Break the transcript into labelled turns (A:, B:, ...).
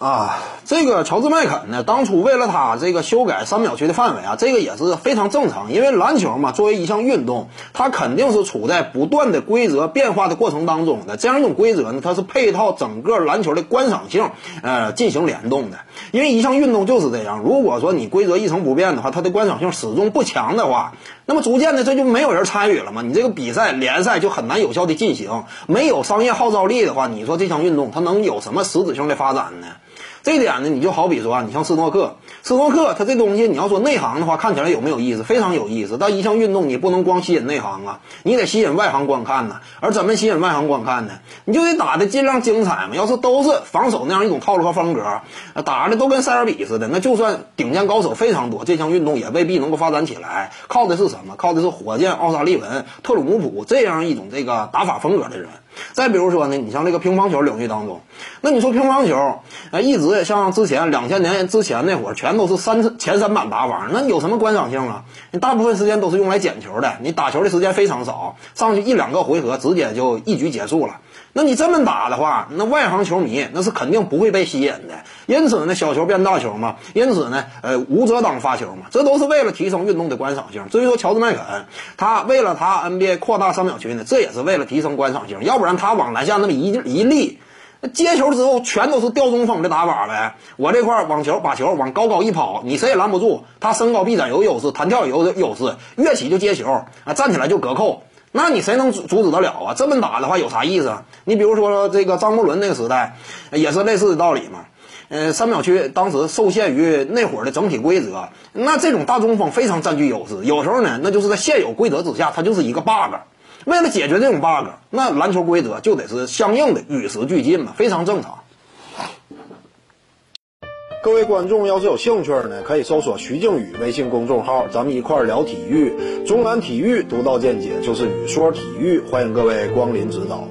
A: 啊，这个乔治麦肯呢，当初为了他这个修改三秒区的范围啊，这个也是非常正常。因为篮球嘛，作为一项运动，它肯定是处在不断的规则变化的过程当中的。这样一种规则呢，它是配套整个篮球的观赏性，呃，进行联动的。因为一项运动就是这样，如果说你规则一成不变的话，它的观赏性始终不强的话，那么逐渐的这就没有人参与了嘛。你这个比赛联赛就很难有效的进行，没有商业号召力的话，你说这项运动它能有什么实质性的发展呢？这点呢，你就好比说啊，你像斯诺克，斯诺克它这东西，你要说内行的话，看起来有没有意思？非常有意思。但一项运动，你不能光吸引内行啊，你得吸引外行观看呢。而怎么吸引外行观看呢？你就得打的尽量精彩嘛。要是都是防守那样一种套路和风格，打的都跟塞尔比似的，那就算顶尖高手非常多，这项运动也未必能够发展起来。靠的是什么？靠的是火箭、奥沙利文、特鲁姆普这样一种这个打法风格的人。再比如说呢，你像这个乒乓球领域当中，那你说乒乓球，呃，一直像之前两千年之前那会儿，全都是三前三板打法，那有什么观赏性啊？你大部分时间都是用来捡球的，你打球的时间非常少，上去一两个回合，直接就一局结束了。那你这么打的话，那外行球迷那是肯定不会被吸引的。因此呢，小球变大球嘛，因此呢，呃，无遮挡发球嘛，这都是为了提升运动的观赏性。至于说乔治麦肯，他为了他 NBA 扩大三秒区呢，这也是为了提升观赏性。要不然他往篮下那么一一立，接球之后全都是吊中锋的打法呗。我这块网球把球往高高一抛，你谁也拦不住。他身高臂展有优势，弹跳有优势，跃起就接球啊，站起来就隔扣。那你谁能阻阻止得了啊？这么打的话有啥意思？你比如说这个张伯伦那个时代，也是类似的道理嘛。呃，三秒区当时受限于那会儿的整体规则，那这种大中锋非常占据优势。有时候呢，那就是在现有规则之下，它就是一个 bug。为了解决这种 bug，那篮球规则就得是相应的与时俱进嘛，非常正常。
B: 各位观众要是有兴趣呢，可以搜索徐静宇微信公众号，咱们一块儿聊体育。中南体育独到见解就是语说体育，欢迎各位光临指导。